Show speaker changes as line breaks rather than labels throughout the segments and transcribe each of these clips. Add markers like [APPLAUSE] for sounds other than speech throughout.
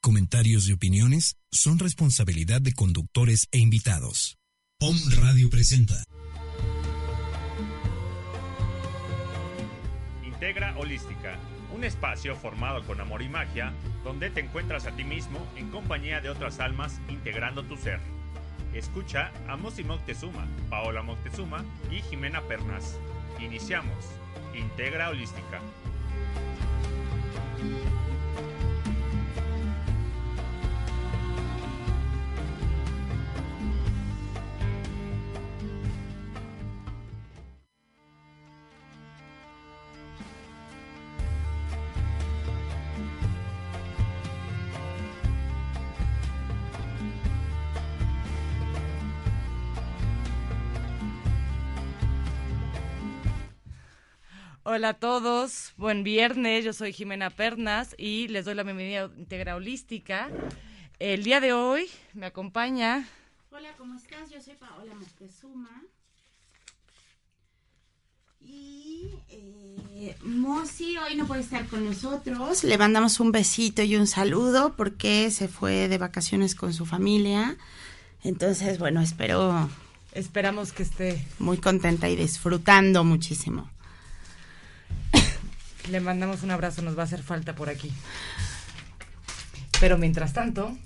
Comentarios y opiniones son responsabilidad de conductores e invitados. Om Radio presenta.
Integra Holística, un espacio formado con amor y magia, donde te encuentras a ti mismo en compañía de otras almas integrando tu ser. Escucha a Mosi Moctezuma, Paola Moctezuma y Jimena Pernas. Iniciamos. Integra Holística.
Hola a todos, buen viernes, yo soy Jimena Pernas y les doy la bienvenida a Integra Holística. El día de hoy me acompaña...
Hola, ¿cómo estás? Yo soy Paola Moctezuma. Y eh, Mosi hoy no puede estar con nosotros. Le mandamos un besito y un saludo porque se fue de vacaciones con su familia. Entonces, bueno, espero...
Esperamos que esté...
Muy contenta y disfrutando muchísimo.
Le mandamos un abrazo, nos va a hacer falta por aquí. Pero mientras tanto,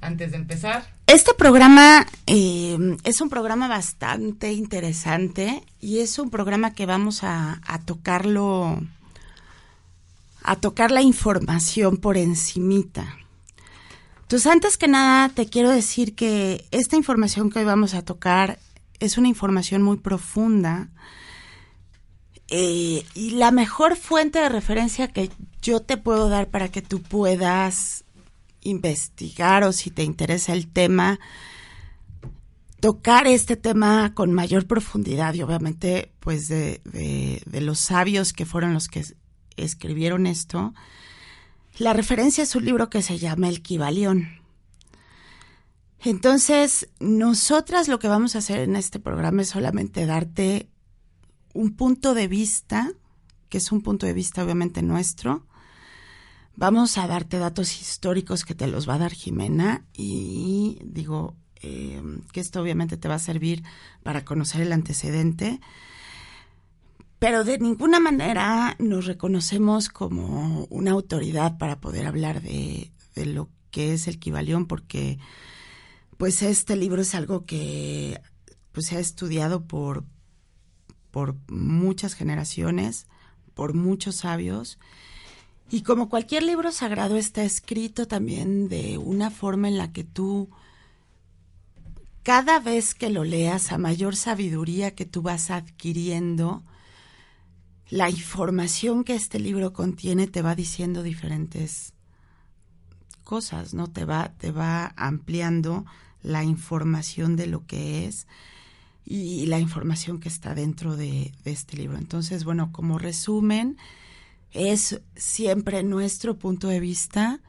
antes de empezar...
Este programa eh, es un programa bastante interesante y es un programa que vamos a, tocarlo, a tocar la información por encimita. Entonces, antes que nada, te quiero decir que esta información que hoy vamos a tocar es una información muy profunda, eh, y la mejor fuente de referencia que yo te puedo dar para que tú puedas investigar o si te interesa el tema, tocar este tema con mayor profundidad y obviamente pues de, de los sabios que fueron los que escribieron esto. La referencia es un libro que se llama El Kibalión. Entonces, nosotras lo que vamos a hacer en este programa es solamente darte un punto de vista, que es un punto de vista obviamente nuestro. Vamos a darte datos históricos que te los va a dar Jimena y digo eh, que esto obviamente te va a servir para conocer el antecedente, pero de ninguna manera nos reconocemos como una autoridad para poder hablar de, de lo que es el Kibalión, porque pues este libro es algo que pues se ha estudiado por, por muchas generaciones, por muchos sabios. Y como cualquier libro sagrado está escrito también de una forma en la que tú, cada vez que lo leas, a mayor sabiduría que tú vas adquiriendo, la información que este libro contiene te va diciendo diferentes cosas, ¿no? Te va, te va ampliando la información de lo que es y la información que está dentro de, este libro. Entonces, bueno, como resumen, es siempre nuestro punto de vista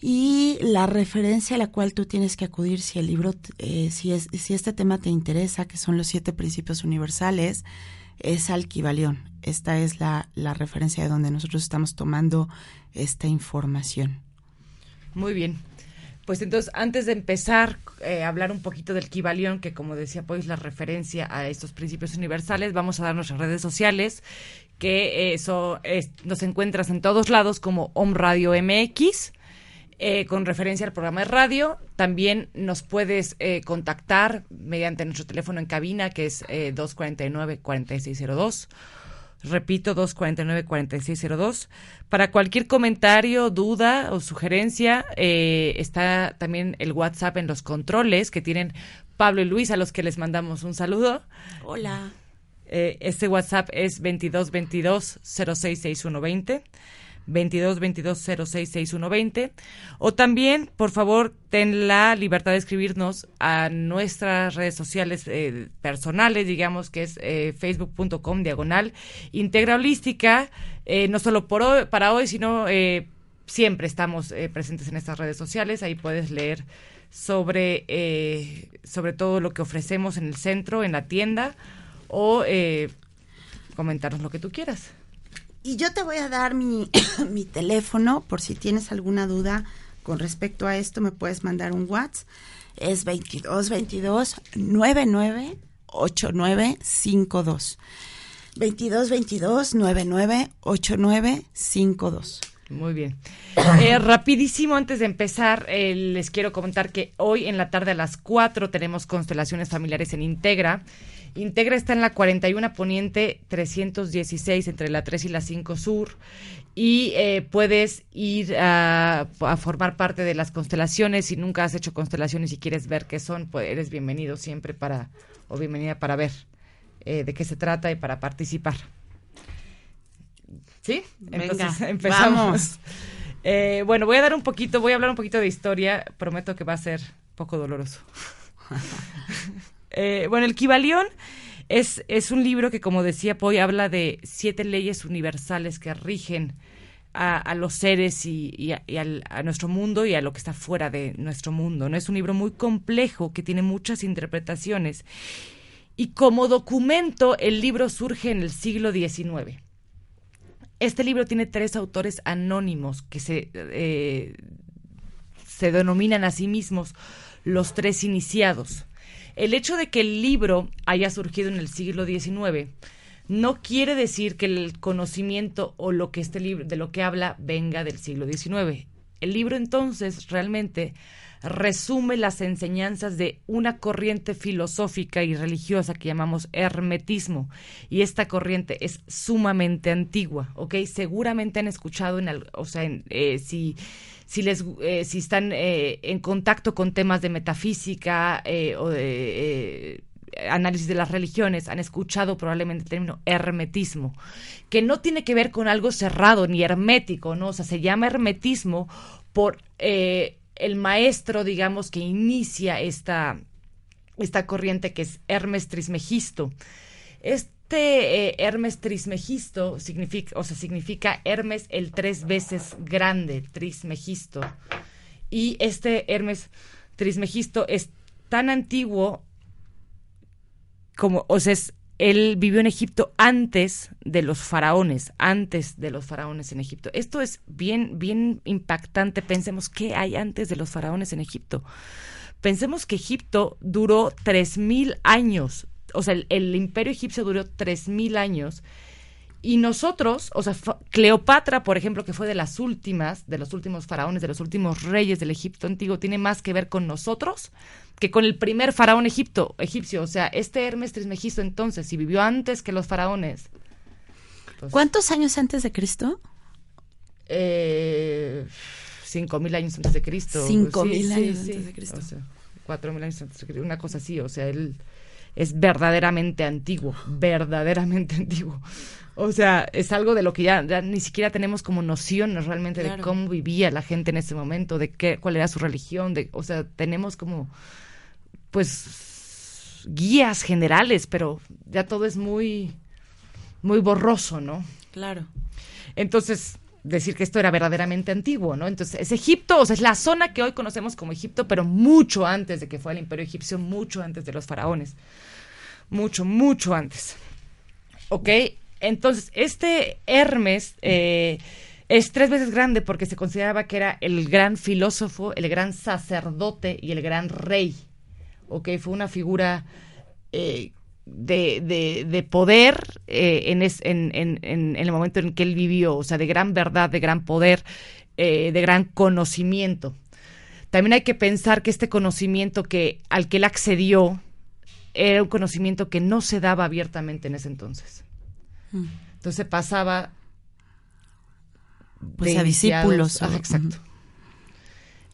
y la referencia a la cual tú tienes que acudir si el libro, eh, si, es, si este tema te interesa, que son los siete principios universales, es Alquivalión. Esta es la, la referencia de donde nosotros estamos tomando esta información.
Muy bien. Pues entonces, antes de empezar eh, a hablar un poquito del Kibalión, que como decía pues la referencia a estos principios universales, vamos a dar nuestras redes sociales, que eso nos encuentras en todos lados como Om Radio MX. Eh, con referencia al programa de radio. También nos puedes eh, contactar mediante nuestro teléfono en cabina, que es 249-4602 Repito, 249-4602. Para cualquier comentario, duda o sugerencia, eh, está también el WhatsApp en los controles que tienen Pablo y Luis, a los que les mandamos un saludo.
Hola.
Eh, este WhatsApp es 2222 066120. 22 22 06 6120 o también por favor ten la libertad de escribirnos a nuestras redes sociales eh, personales digamos que es eh, facebook.com diagonal integra holística. Eh, no solo por hoy, para hoy sino eh, siempre estamos eh, presentes en estas redes sociales. Ahí puedes leer sobre sobre todo lo que ofrecemos en el centro en la tienda o comentarnos lo que tú quieras
Y yo te voy a dar mi, [COUGHS] mi teléfono por si tienes alguna duda con respecto a esto, me puedes mandar un WhatsApp. Es 22 22 99 8952. 22 22 99 8952.
Muy bien. [COUGHS] Eh, rapidísimo, antes de empezar, eh, les quiero comentar que hoy en la tarde a las 4 tenemos constelaciones familiares en Integra. Integra está en la 41 Poniente 316, entre la 3 y la 5 Sur. Y eh, puedes ir a, a formar parte de las constelaciones. Si nunca has hecho constelaciones y quieres ver qué son, pues eres bienvenido siempre para, o bienvenida para ver eh, de qué se trata y para participar. ¿Sí?
Venga, [LAUGHS]
empezamos.
vamos.
Eh, bueno, voy a dar un poquito, voy a hablar un poquito de historia. Prometo que va a ser poco doloroso. [LAUGHS] Eh, bueno, el Kibalión es, es un libro que, como decía Poy, habla de siete leyes universales que rigen a, los seres y, a, al- a nuestro mundo y a lo que está fuera de nuestro mundo. ¿no? Es un libro muy complejo que tiene muchas interpretaciones. Y como documento, el libro surge en el siglo XIX. Este libro tiene tres autores anónimos que se, eh, se denominan a sí mismos los tres iniciados. El hecho de que el libro haya surgido en el siglo XIX no quiere decir que el conocimiento o lo que este libro de lo que habla venga del siglo XIX. El libro entonces realmente resume las enseñanzas de una corriente filosófica y religiosa que llamamos hermetismo y esta corriente es sumamente antigua, ¿ok? Seguramente han escuchado en, al- o sea, eh, si si les eh, si están eh, en contacto con temas de metafísica o de análisis de las religiones han escuchado probablemente el término hermetismo que no tiene que ver con algo cerrado ni hermético no o sea se llama hermetismo por eh, el maestro digamos que inicia esta esta corriente que es Hermes Trismegisto este eh, Hermes Trismegisto significa, o sea, significa Hermes el tres veces grande, Trismegisto. Y este Hermes Trismegisto es tan antiguo como, o sea, es- él vivió en Egipto antes de los faraones, antes de los faraones en Egipto. Esto es bien, bien impactante. Pensemos qué hay antes de los faraones en Egipto. Pensemos que Egipto duró 3.000 años. O sea, el, imperio egipcio duró 3.000 años. Y nosotros, o sea, Cleopatra, por ejemplo, que fue de las últimas, de los últimos faraones, de los últimos reyes del Egipto antiguo, tiene más que ver con nosotros que con el primer faraón egipto, egipcio. O sea, este Hermes Trismegisto, entonces, si vivió antes que los faraones. pues,
¿Cuántos años antes de Cristo?
Eh, cinco mil años antes de Cristo.
Cinco mil años antes de Cristo.
O sea, cuatro mil años antes de Cristo. Una cosa así, o sea, él es verdaderamente antiguo, verdaderamente [LAUGHS] antiguo. O sea, es algo de lo que ya, ya ni siquiera tenemos como noción realmente de cómo vivía la gente en ese momento, de qué, cuál era su religión, de, o sea, tenemos como, pues, guías generales, pero ya todo es muy, muy borroso, ¿no?
Claro.
Entonces, decir que esto era verdaderamente antiguo, ¿no? Entonces, es Egipto, o sea, es la zona que hoy conocemos como Egipto, pero mucho antes de que fuera el imperio egipcio, mucho antes de los faraones. Mucho, mucho antes. ¿Ok? Entonces, este Hermes eh, es tres veces grande porque se consideraba que era el gran filósofo, el gran sacerdote y el gran rey. ¿Ok? Fue una figura eh, de, de- de poder eh, en, es- en- en- en- en el momento en que él vivió, o sea, de gran verdad, de gran poder, eh, de gran conocimiento. También hay que pensar que este conocimiento que, al que él accedió era un conocimiento que no se daba abiertamente en ese entonces.
Mm.
Entonces pasaba
Pues a discípulos, o-
exacto.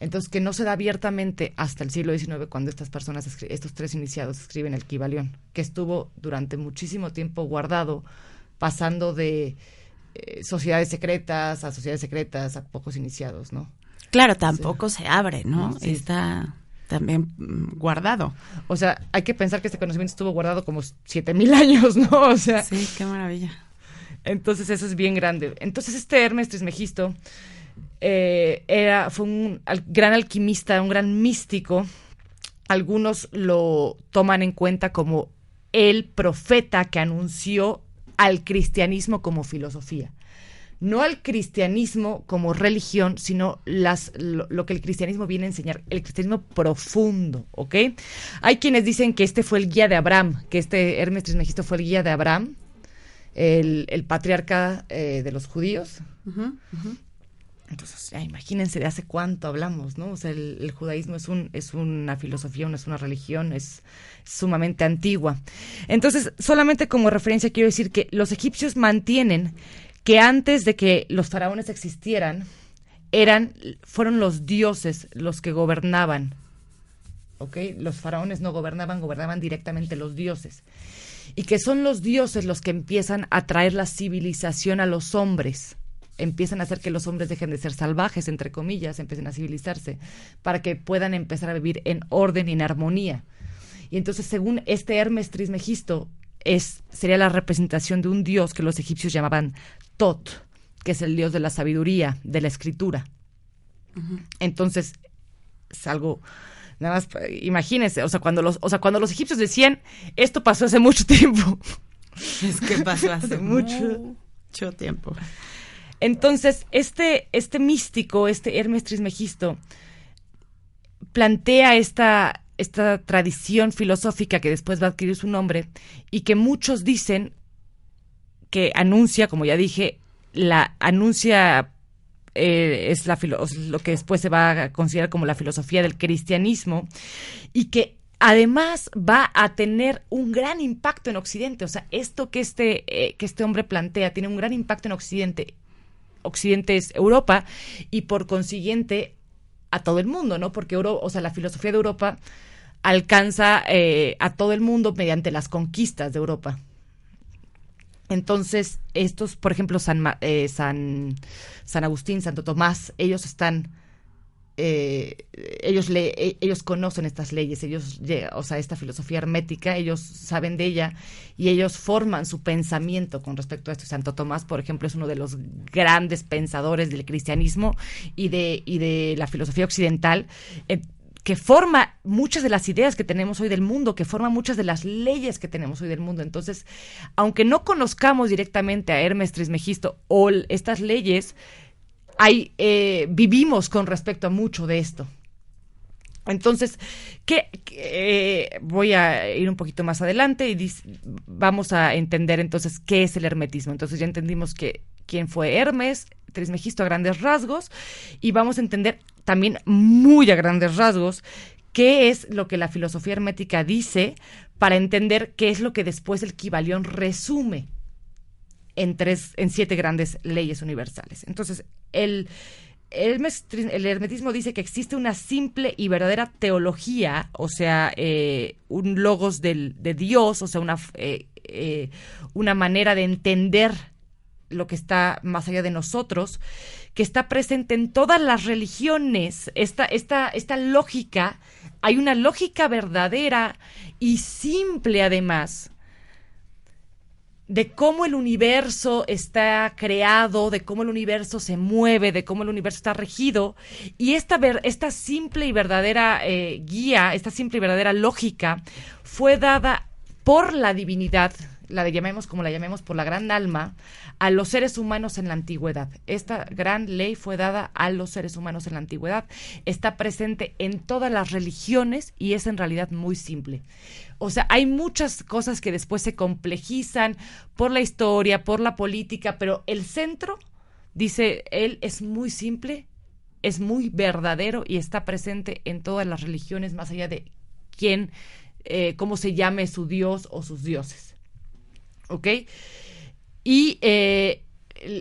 Entonces que no se da abiertamente hasta el siglo XIX cuando estas personas, estos tres iniciados escriben el Kibalión, que estuvo durante muchísimo tiempo guardado, pasando de eh, sociedades secretas, a sociedades secretas, a pocos iniciados, ¿no?
Claro, tampoco se abre, ¿no? Está también mm, guardado.
O sea, hay que pensar que este conocimiento estuvo guardado como siete mil años, ¿no? O sea.
Sí, qué maravilla.
Entonces eso es bien grande. Entonces este Hermes Trismegisto eh, era, fue un gran alquimista, un gran místico. Algunos lo toman en cuenta como el profeta que anunció al cristianismo como filosofía no al cristianismo como religión, sino las, lo, que el cristianismo viene a enseñar, el cristianismo profundo, ¿ok? Hay quienes dicen que este fue el guía de Abraham, que este Hermes Trismegisto fue el guía de Abraham, el, patriarca eh, de los judíos. Entonces, ya imagínense de hace cuánto hablamos, ¿no? O sea, el, judaísmo es, un, es una filosofía, no es una religión, es sumamente antigua. Entonces, solamente como referencia quiero decir que los egipcios mantienen que antes de que los faraones existieran, eran, fueron los dioses los que gobernaban. ¿Ok? Los faraones no gobernaban, gobernaban directamente los dioses. Y que son los dioses los que empiezan a traer la civilización a los hombres. Empiezan a hacer que los hombres dejen de ser salvajes, entre comillas, empiecen a civilizarse, para que puedan empezar a vivir en orden y en armonía. Y entonces, según este Hermes Trismegisto, es, sería la representación de un dios que los egipcios llamaban Tot, que es el dios de la sabiduría, de la escritura. Entonces, es algo, nada más, imagínense, o sea, cuando los, o sea, cuando los egipcios decían, esto pasó hace mucho tiempo. [LAUGHS]
Es que pasó hace mucho, mucho tiempo.
Entonces, este, este místico, este Hermes Trismegisto, plantea esta, esta tradición filosófica que después va a adquirir su nombre y que muchos dicen que anuncia, como ya dije, la anuncia eh, es la lo que después se va a considerar como la filosofía del cristianismo y que además va a tener un gran impacto en Occidente. O sea, esto que este, eh, que este hombre plantea tiene un gran impacto en Occidente. Occidente es Europa y por consiguiente a todo el mundo, ¿no? Porque Euro, o sea, la filosofía de Europa alcanza eh, a todo el mundo mediante las conquistas de Europa. Entonces, estos, por ejemplo, San, eh, San, San Agustín, Santo Tomás, ellos están, eh, ellos, le, ellos conocen estas leyes, ellos, o sea, esta filosofía hermética, ellos saben de ella y ellos forman su pensamiento con respecto a esto. Santo Tomás, por ejemplo, es uno de los grandes pensadores del cristianismo y de, y de la filosofía occidental que forma muchas de las ideas que tenemos hoy del mundo, que forma muchas de las leyes que tenemos hoy del mundo. Entonces, aunque no conozcamos directamente a Hermes Trismegisto o estas leyes, hay, eh, vivimos con respecto a mucho de esto. Entonces, ¿qué, eh, voy a ir un poquito más adelante y vamos a entender entonces qué es el hermetismo. Entonces ya entendimos que quién fue Hermes, Trismegisto a grandes rasgos, y vamos a entender también muy a grandes rasgos qué es lo que la filosofía hermética dice para entender qué es lo que después el Kibalión resume en, tres, en siete grandes leyes universales. Entonces, el, el, hermetismo dice que existe una simple y verdadera teología, o sea, eh, un logos del, de Dios, o sea, una, eh, eh, una manera de entender lo que está más allá de nosotros, que está presente en todas las religiones. Esta, esta, esta lógica, hay una lógica verdadera y simple además de cómo el universo está creado, de cómo el universo se mueve, de cómo el universo está regido. Y esta, esta simple y verdadera eh, guía, esta simple y verdadera lógica fue dada por la divinidad la llamemos como la llamemos, por la gran alma, a los seres humanos en la antigüedad. Esta gran ley fue dada a los seres humanos en la antigüedad. Está presente en todas las religiones y es en realidad muy simple. O sea, hay muchas cosas que después se complejizan por la historia, por la política, pero el centro, dice él, es muy simple, es muy verdadero y está presente en todas las religiones, más allá de quién, eh, cómo se llame su dios o sus dioses. ¿ok? Y eh,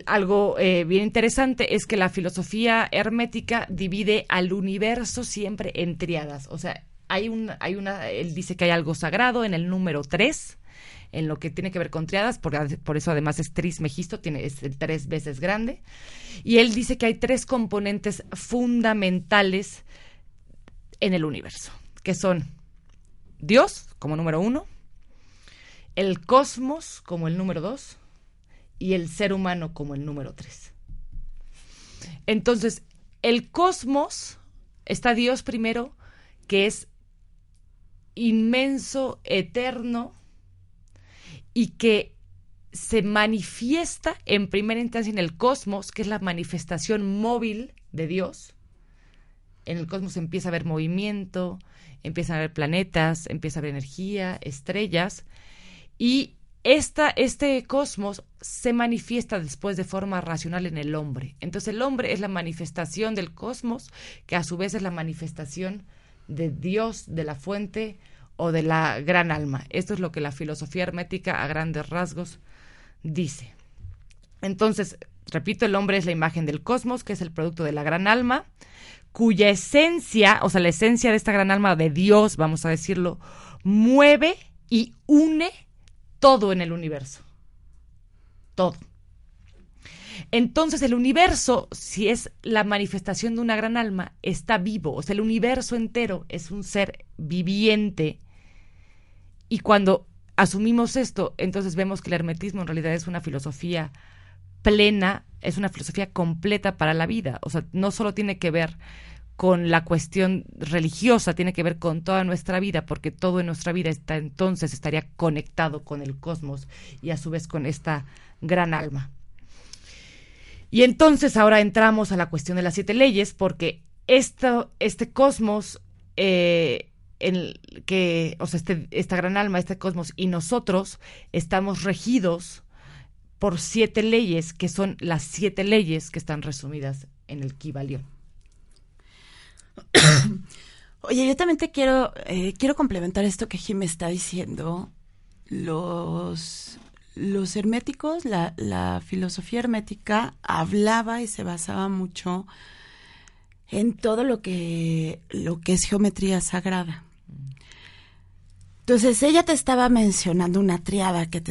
algo eh, bien interesante es que la filosofía hermética divide al universo siempre en triadas. O sea, hay, un, hay una, él dice que hay algo sagrado en el número 3, en lo que tiene que ver con triadas, por, por eso además es Trismegisto, tiene, es tres veces grande. Y él dice que hay tres componentes fundamentales en el universo, que son Dios como número uno, el cosmos como el número dos y el ser humano como el número tres. Entonces, el cosmos está Dios primero, que es inmenso, eterno y que se manifiesta en primera instancia en el cosmos, que es la manifestación móvil de Dios. En el cosmos empieza a haber movimiento, empiezan a haber planetas, empieza a haber energía, estrellas, y este cosmos se manifiesta después de forma racional en el hombre. Entonces el hombre es la manifestación del cosmos, que a su vez es la manifestación de Dios, de la fuente o de la gran alma. Esto es lo que la filosofía hermética a grandes rasgos dice. Entonces, repito, el hombre es la imagen del cosmos, que es el producto de la gran alma, cuya esencia, o sea, la esencia de esta gran alma de Dios, vamos a decirlo, mueve y une todo en el universo. Todo. Entonces el universo, si es la manifestación de una gran alma, está vivo. O sea, el universo entero es un ser viviente. Y cuando asumimos esto, entonces vemos que el hermetismo en realidad es una filosofía plena, es una filosofía completa para la vida. O sea, no solo tiene que ver con la cuestión religiosa, tiene que ver con toda nuestra vida, porque todo en nuestra vida está entonces estaría conectado con el cosmos y a su vez con esta gran alma. Y entonces ahora entramos a la cuestión de las siete leyes, porque esto, este cosmos, eh, en que, o sea, este, esta gran alma, este cosmos y nosotros estamos regidos por siete leyes, que son las siete leyes que están resumidas en el Kibalión. [COUGHS]
Oye, yo también te quiero, eh, quiero complementar esto que Jim está diciendo. Los, los herméticos, la, filosofía hermética hablaba y se basaba mucho en todo lo que, lo que es geometría sagrada. Entonces ella te estaba mencionando una triada que,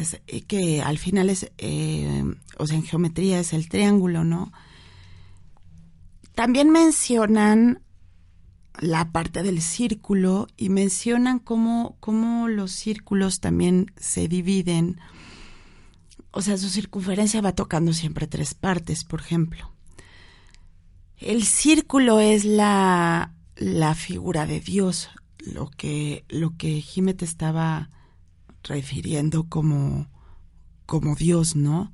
que al final es, eh, o sea, en geometría es el triángulo, ¿no? También mencionan la parte del círculo y mencionan cómo, cómo los círculos también se dividen. O sea, su circunferencia va tocando siempre tres partes, por ejemplo. El círculo es la, la figura de Dios, lo que, lo que te estaba refiriendo como, como Dios, ¿no?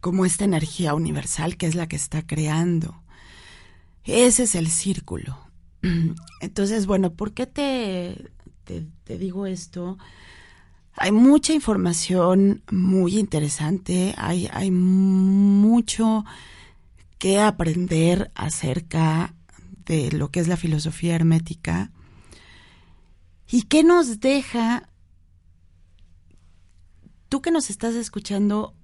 Como esta energía universal que es la que está creando. Ese es el círculo. [CLEARS THROAT] Entonces, bueno, ¿por qué te, te, digo esto? Hay mucha información muy interesante, hay, hay mucho que aprender acerca de lo que es la filosofía hermética y qué nos deja, tú que nos estás escuchando,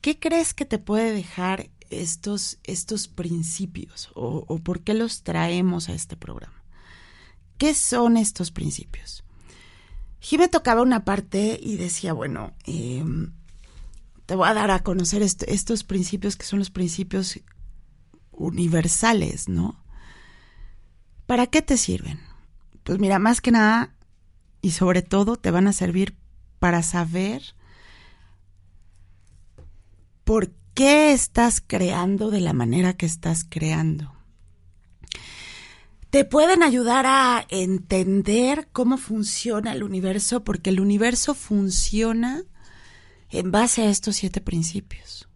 ¿qué crees que te puede dejar estos, estos principios o, por qué los traemos a este programa. ¿Qué son estos principios? me tocaba una parte y decía, bueno, em, te voy a dar a conocer estos principios que son los principios universales, ¿no? ¿Para qué te sirven? Pues mira, más que nada y sobre todo te van a servir para saber por qué estás creando de la manera que estás creando. Te pueden ayudar a entender cómo funciona el universo, porque el universo funciona en base a estos siete principios.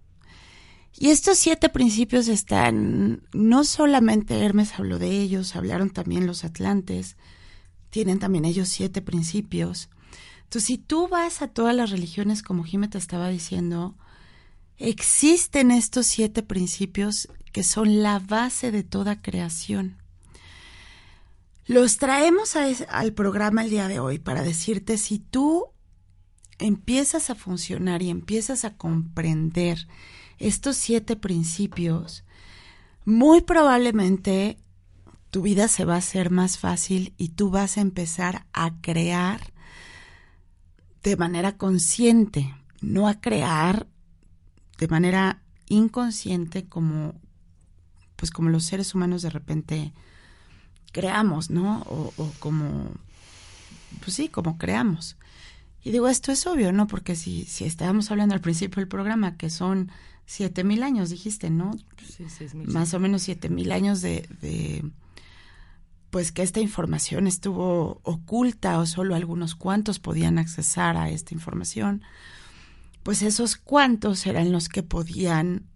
Y estos siete principios están, no solamente Hermes habló de ellos, hablaron también los atlantes, tienen también ellos siete principios. Entonces, si tú vas a todas las religiones, como Jimé estaba diciendo, Existen estos siete principios que son la base de toda creación. Los traemos al programa el día de hoy para decirte si tú empiezas a funcionar y empiezas a comprender estos siete principios, muy probablemente tu vida se va a hacer más fácil y tú vas a empezar a crear de manera consciente, no a crear de manera inconsciente como pues como los seres humanos de repente creamos, ¿no? O, o como pues sí, como creamos. Y digo, esto es obvio, ¿no? Porque si, si estábamos hablando al principio del programa, que son siete mil años, dijiste, ¿no?
Sí, mil.
Más o menos siete mil años de, de, pues que esta información estuvo oculta o solo algunos cuantos podían accesar a esta información, pues esos cuantos eran los que podían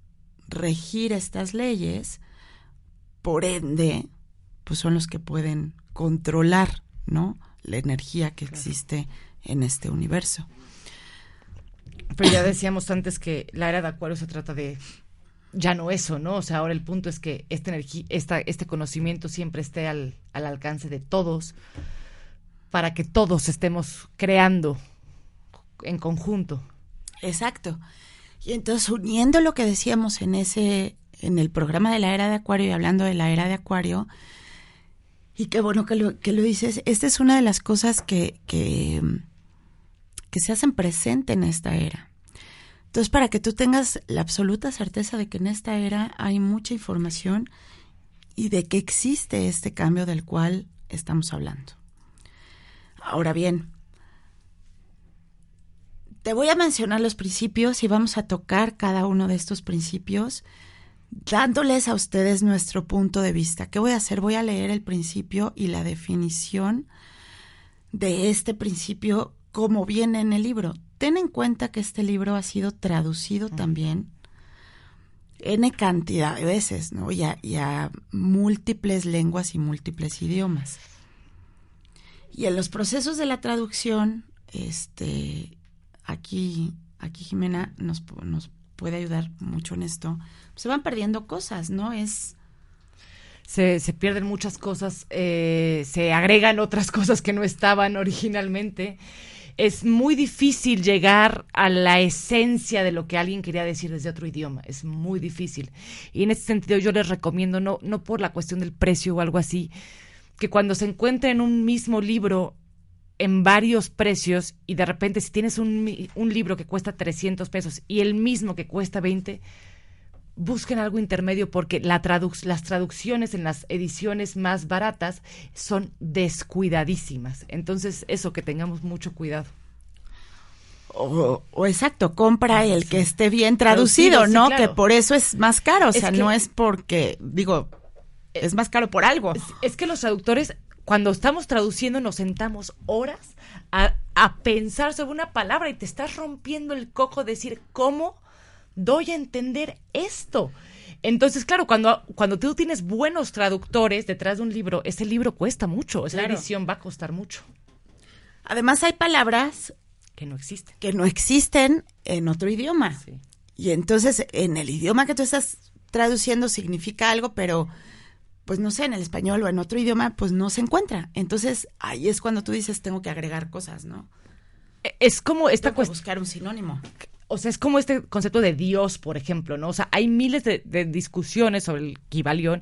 regir estas leyes, por ende, pues son los que pueden controlar, ¿no? La energía que existe en este universo.
Pero ya decíamos antes que la era de Acuario se trata de ya no eso, ¿no? O sea, ahora el punto es que esta energía, esta, este conocimiento siempre esté al, al alcance de todos para que todos estemos creando en conjunto.
Exacto. Y entonces uniendo lo que decíamos en ese en el programa de la era de Acuario y hablando de la era de Acuario, y qué bueno que lo, que lo dices, esta es una de las cosas que, que, que se hacen presente en esta era. Entonces, para que tú tengas la absoluta certeza de que en esta era hay mucha información y de que existe este cambio del cual estamos hablando. Ahora bien, te voy a mencionar los principios y vamos a tocar cada uno de estos principios dándoles a ustedes nuestro punto de vista. ¿Qué voy a hacer? Voy a leer el principio y la definición de este principio como viene en el libro. Ten en cuenta que este libro ha sido traducido también N cantidad de veces, ¿no? Y a, y a múltiples lenguas y múltiples idiomas. Y en los procesos de la traducción, este, aquí, aquí Jimena nos, nos puede ayudar mucho en esto. Se van perdiendo cosas, ¿no? Es
se, se pierden muchas cosas, eh, se agregan otras [LAUGHS] cosas que no estaban originalmente. Es muy difícil llegar a la esencia de lo que alguien quería decir desde otro idioma. Es muy difícil. Y en ese sentido yo les recomiendo, no, no por la cuestión del precio o algo así, que cuando se encuentren un mismo libro en varios precios y de repente si tienes un, un libro que cuesta 300 pesos y el mismo que cuesta 20, busquen algo intermedio porque la traduc las traducciones en las ediciones más baratas son descuidadísimas. Entonces, eso, que tengamos mucho cuidado.
O, o exacto, compra el que esté bien traducido,
Traducido,
¿no?
sí, claro.
Que por eso es más caro, o
Es
sea,
que-
no es porque, digo, es más caro por algo.
Es, es que los traductores, cuando estamos traduciendo, nos sentamos horas a, a pensar sobre una palabra y te estás rompiendo el coco decir, ¿cómo doy a entender esto? Entonces, claro, cuando, cuando tú tienes buenos traductores detrás de un libro, ese libro cuesta mucho, esa
Claro.
edición va a costar mucho,
Además hay palabras
que no existen.
que no existen en otro idioma.
Sí.
Y entonces en el idioma que tú estás traduciendo significa algo, pero pues no sé, en el español o en otro idioma, pues no se encuentra. Entonces ahí es cuando tú dices, tengo que agregar cosas, ¿no?
E- Es como esta cuestión.
buscar un sinónimo.
o sea, es como este concepto de Dios, por ejemplo, ¿no? O sea, hay miles de, de discusiones sobre el Kibalión,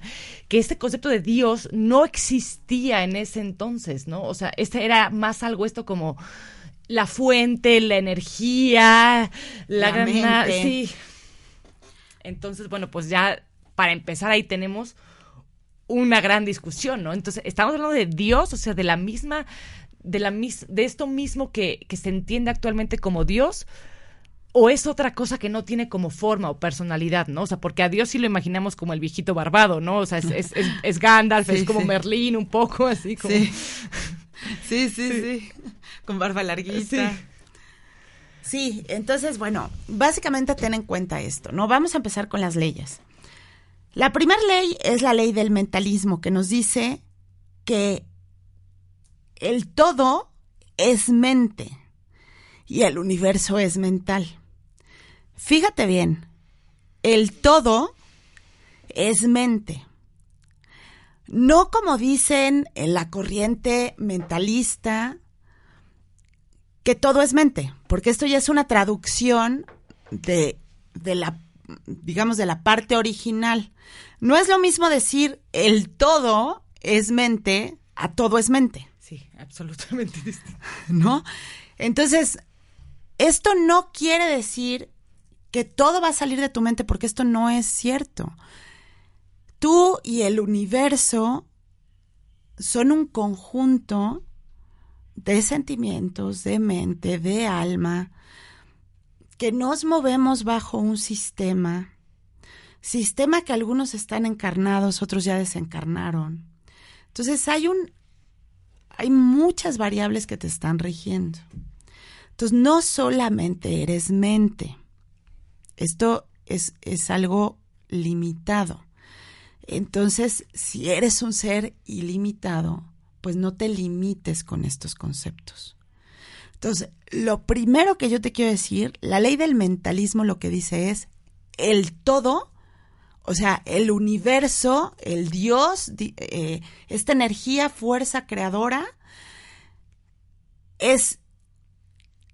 que este concepto de Dios no existía en ese entonces, ¿no? O sea, este era más algo esto como la fuente, la energía, la,
La
gran...
mente.
Sí. Entonces, bueno, pues ya para empezar ahí tenemos una gran discusión, ¿no? Entonces, estamos hablando de Dios, o sea, de la misma, de la mis, de esto mismo que, que se entiende actualmente como Dios, o es otra cosa que no tiene como forma o personalidad, ¿no? O sea, porque a Dios sí lo imaginamos como el viejito barbado, ¿no? O sea, es, es, es, es Gandalf, [LAUGHS]
Sí,
es como
sí.
Merlín un poco, así como... [LAUGHS]
Sí. Sí, sí, sí. Con barba larguita.
Sí.
Sí, entonces, bueno, básicamente ten en cuenta esto, ¿no? Vamos a empezar con las leyes. La primera ley es la ley del mentalismo, que nos dice que el todo es mente y el universo es mental. Fíjate bien, el todo es mente. No como dicen en la corriente mentalista, que todo es mente, porque esto ya es una traducción de, de la, digamos, de la parte original. No es lo mismo decir el todo es mente a todo es mente,
Sí, absolutamente [LAUGHS] distinto.
¿no? Entonces, Esto no quiere decir que todo va a salir de tu mente porque esto no es cierto. Tú y el universo son un conjunto de sentimientos, de mente, de alma, que nos movemos bajo un sistema, sistema que algunos están encarnados, otros ya desencarnaron. Entonces hay un hay muchas variables que te están rigiendo. Entonces no solamente eres mente. Esto es, es algo limitado. Entonces, si eres un ser ilimitado, pues no te limites con estos conceptos. Entonces, lo primero que yo te quiero decir, la ley del mentalismo lo que dice es el todo, o sea, el universo, el Dios, eh, esta energía, fuerza creadora, es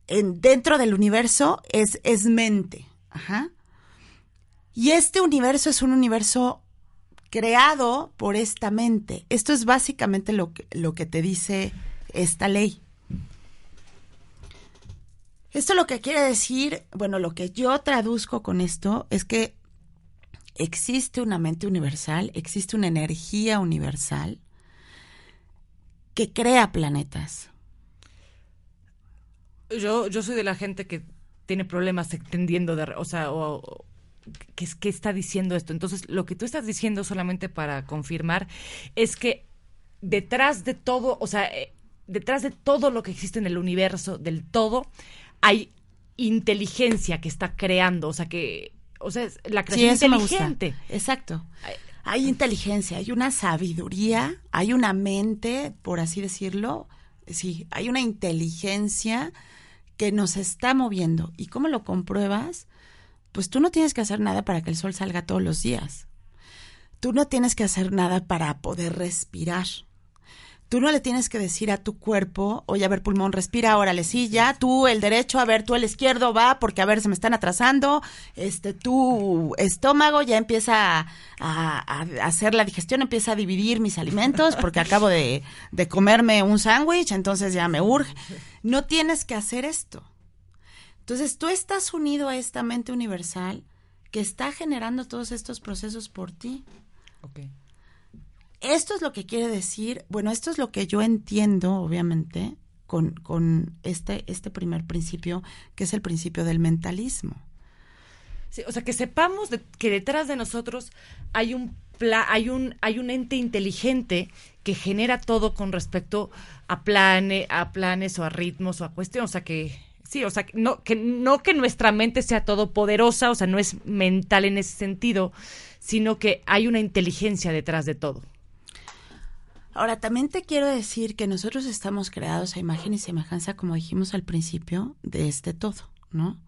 en, dentro del universo, es, es mente. Ajá. Y este universo es un universo creado por esta mente. Esto es básicamente lo que, lo que te dice esta ley. Esto lo que quiere decir, bueno, lo que yo traduzco con esto es que existe una mente universal, existe una energía universal que crea planetas.
Yo, yo soy de la gente que tiene problemas entendiendo, de, o sea, o, ¿qué, está diciendo esto? Entonces, lo que tú estás diciendo solamente para confirmar es que detrás de todo, o sea, eh, detrás de todo lo que existe en el universo, del todo, hay inteligencia que está creando, o sea, que, o sea, la creación inteligente.
Exacto. Hay inteligencia, hay una sabiduría, hay una mente, por así decirlo, sí, hay una inteligencia que nos está moviendo. ¿Y cómo lo compruebas? pues tú no tienes que hacer nada para que el sol salga todos los días. Tú no tienes que hacer nada para poder respirar. Tú no le tienes que decir a tu cuerpo, oye, a ver, pulmón, respira, órale, sí, ya, tú el derecho, a ver, tú el izquierdo, va, porque a ver, se me están atrasando, este, tu estómago ya empieza a, hacer la digestión, empieza a dividir mis alimentos, porque acabo de, de comerme un sándwich, entonces ya me urge. No tienes que hacer esto. Entonces tú estás unido a esta mente universal que está generando todos estos procesos por ti. Okay. Esto es lo que quiere decir, bueno, esto es lo que yo entiendo, obviamente, con, con este, este primer principio, que es el principio del mentalismo.
Sí, o sea, que sepamos que detrás de nosotros hay un, hay, un, hay un ente inteligente que genera todo con respecto a, plane, a planes o a ritmos o a cuestiones. O sea, que Sí, o sea, no que, no que nuestra mente sea todopoderosa, o sea, no es mental en ese sentido, sino que hay una inteligencia detrás de todo.
Ahora, también te quiero decir que nosotros estamos creados a imagen y semejanza, como dijimos al principio, de este todo, ¿no?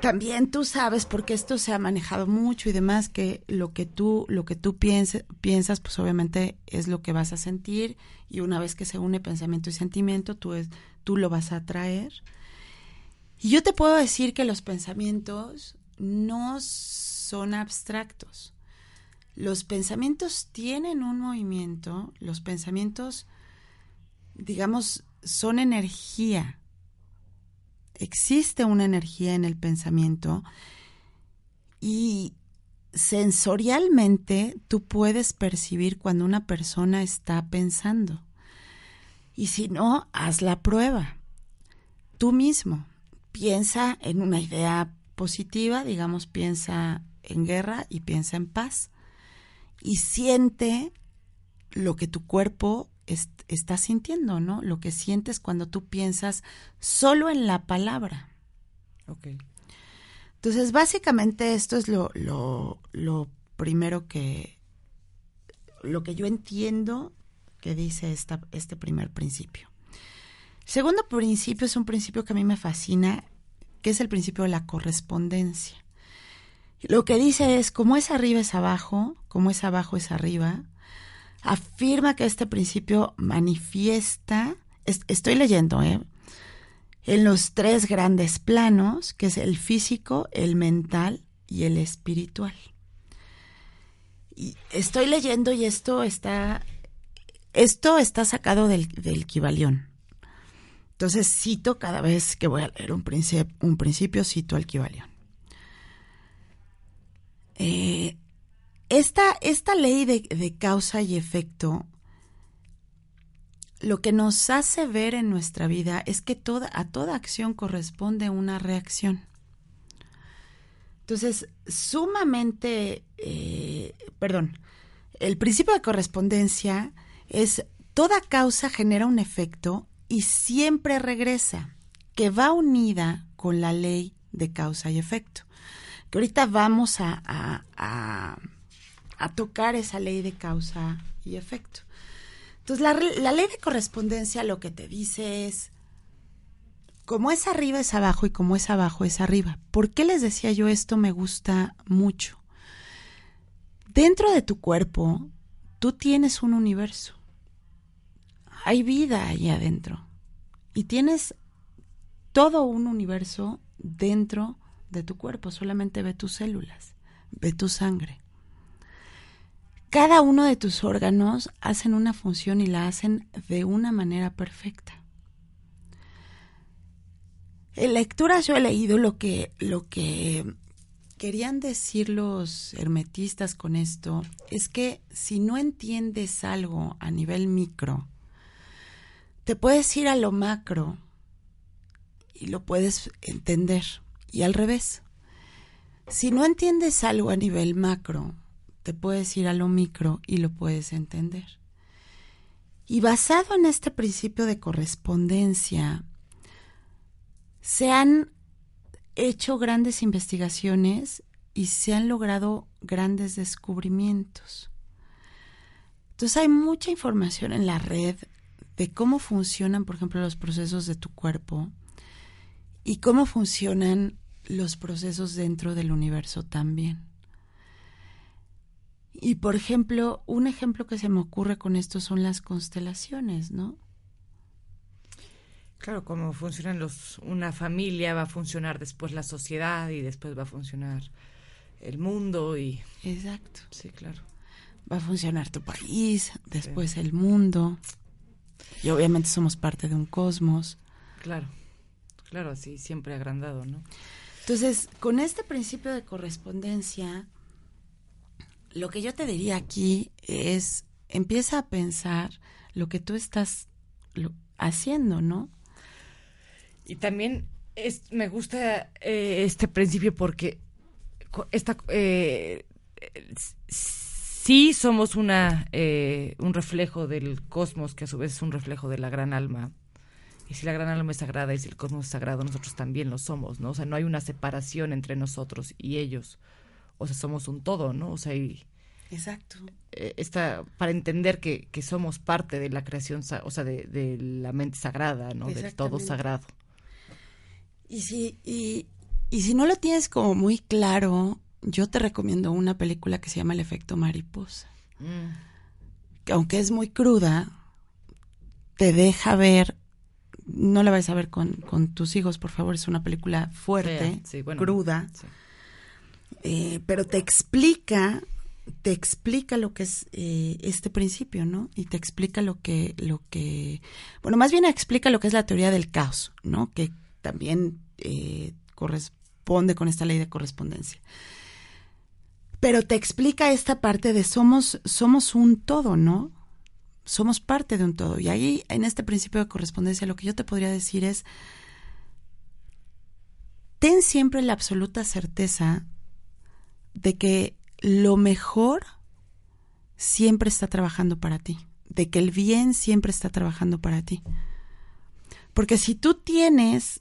También tú sabes, porque esto se ha manejado mucho y demás, que lo que tú, lo que tú piensas, pues obviamente es lo que vas a sentir, y una vez que se une pensamiento y sentimiento, tú es, tú lo vas a traer. Y yo te puedo decir que los pensamientos no son abstractos. Los pensamientos tienen un movimiento, los pensamientos, digamos, son energía. Existe una energía en el pensamiento y sensorialmente tú puedes percibir cuando una persona está pensando. Y si no, haz la prueba. Tú mismo. Piensa en una idea positiva, digamos, piensa en guerra y piensa en paz. Y siente lo que tu cuerpo está sintiendo, ¿no? Lo que sientes cuando tú piensas solo en la palabra.
Ok.
Entonces, básicamente esto es lo, lo, lo primero que, lo que yo entiendo que dice esta, este primer principio. segundo principio es un principio que a mí me fascina, que es el principio de la correspondencia. Lo que dice es, como es arriba es abajo, como es abajo es arriba, afirma que este principio manifiesta, estoy leyendo, ¿eh? en los tres grandes planos, que es el físico, el mental y el espiritual. Y estoy leyendo y esto está esto está sacado del, del Kibalión. Entonces cito cada vez que voy a leer un, un principio, cito al Kibalión. Eh, esta, esta ley de, de causa y efecto lo que nos hace ver en nuestra vida es que toda, a toda acción corresponde una reacción. Entonces, sumamente, eh, perdón, el principio de correspondencia es toda causa genera un efecto y siempre regresa, que va unida con la ley de causa y efecto. Que ahorita vamos a, tocar esa ley de causa y efecto. Entonces, la, la ley de correspondencia lo que te dice es, como es arriba es abajo y como es abajo es arriba. ¿Por qué les decía yo esto me gusta mucho? Dentro de tu cuerpo, tú tienes un universo. Hay vida ahí adentro. Y tienes todo un universo dentro de tu cuerpo. Solamente ve tus células, ve tu sangre cada uno de tus órganos hacen una función y la hacen de una manera perfecta. En lecturas yo he leído lo que, lo que querían decir los hermetistas con esto es que si no entiendes algo a nivel micro, te puedes ir a lo macro y lo puedes entender. Y al revés, si no entiendes algo a nivel macro, te puedes ir a lo micro y lo puedes entender. Y basado en este principio de correspondencia, se han hecho grandes investigaciones y se han logrado grandes descubrimientos. Entonces hay mucha información en la red de cómo funcionan, por ejemplo, los procesos de tu cuerpo y cómo funcionan los procesos dentro del universo también. Y por ejemplo, un ejemplo que se me ocurre con esto son las constelaciones, ¿no?
Claro, cómo funcionan los, una familia, va a funcionar después la sociedad y después va a funcionar el mundo y...
Exacto.
Sí, claro.
Va a funcionar tu país, después el mundo. Y obviamente somos parte de un cosmos.
Claro, claro, así siempre agrandado, ¿no?
Entonces, con este principio de correspondencia, lo que yo te diría aquí es, empieza a pensar lo que tú estás haciendo, ¿no?
Y también es, me gusta eh, este principio porque esta, eh, sí somos una, eh, un reflejo del cosmos, que a su vez es un reflejo de la gran alma. Y si la gran alma es sagrada y si el cosmos es sagrado, nosotros también lo somos, ¿no? O sea, no hay una separación entre nosotros y ellos o sea, somos un todo, ¿no? O sea, y,
Exacto.
Eh, para entender que, que, somos parte de la creación, o sea, de, de la mente sagrada, ¿no? Del todo sagrado.
Y si, y, y si no lo tienes como muy claro, yo te recomiendo una película que se llama El efecto mariposa. Mm. Que aunque es muy cruda, te deja ver no la vais a ver con, con, tus hijos, por favor, es una película fuerte, cruda, eh, pero te explica, te explica lo que es eh, este principio, ¿no? Y te explica lo que, lo que, bueno, más bien explica lo que es la teoría del caos, ¿no? Que también eh, corresponde con esta ley de correspondencia. Pero te explica esta parte de somos, somos un todo, ¿no? Somos parte de un todo. Y ahí, en este principio de correspondencia, lo que yo te podría decir es, ten siempre la absoluta certeza de que lo mejor siempre está trabajando para ti, de que el bien siempre está trabajando para ti. Porque si tú tienes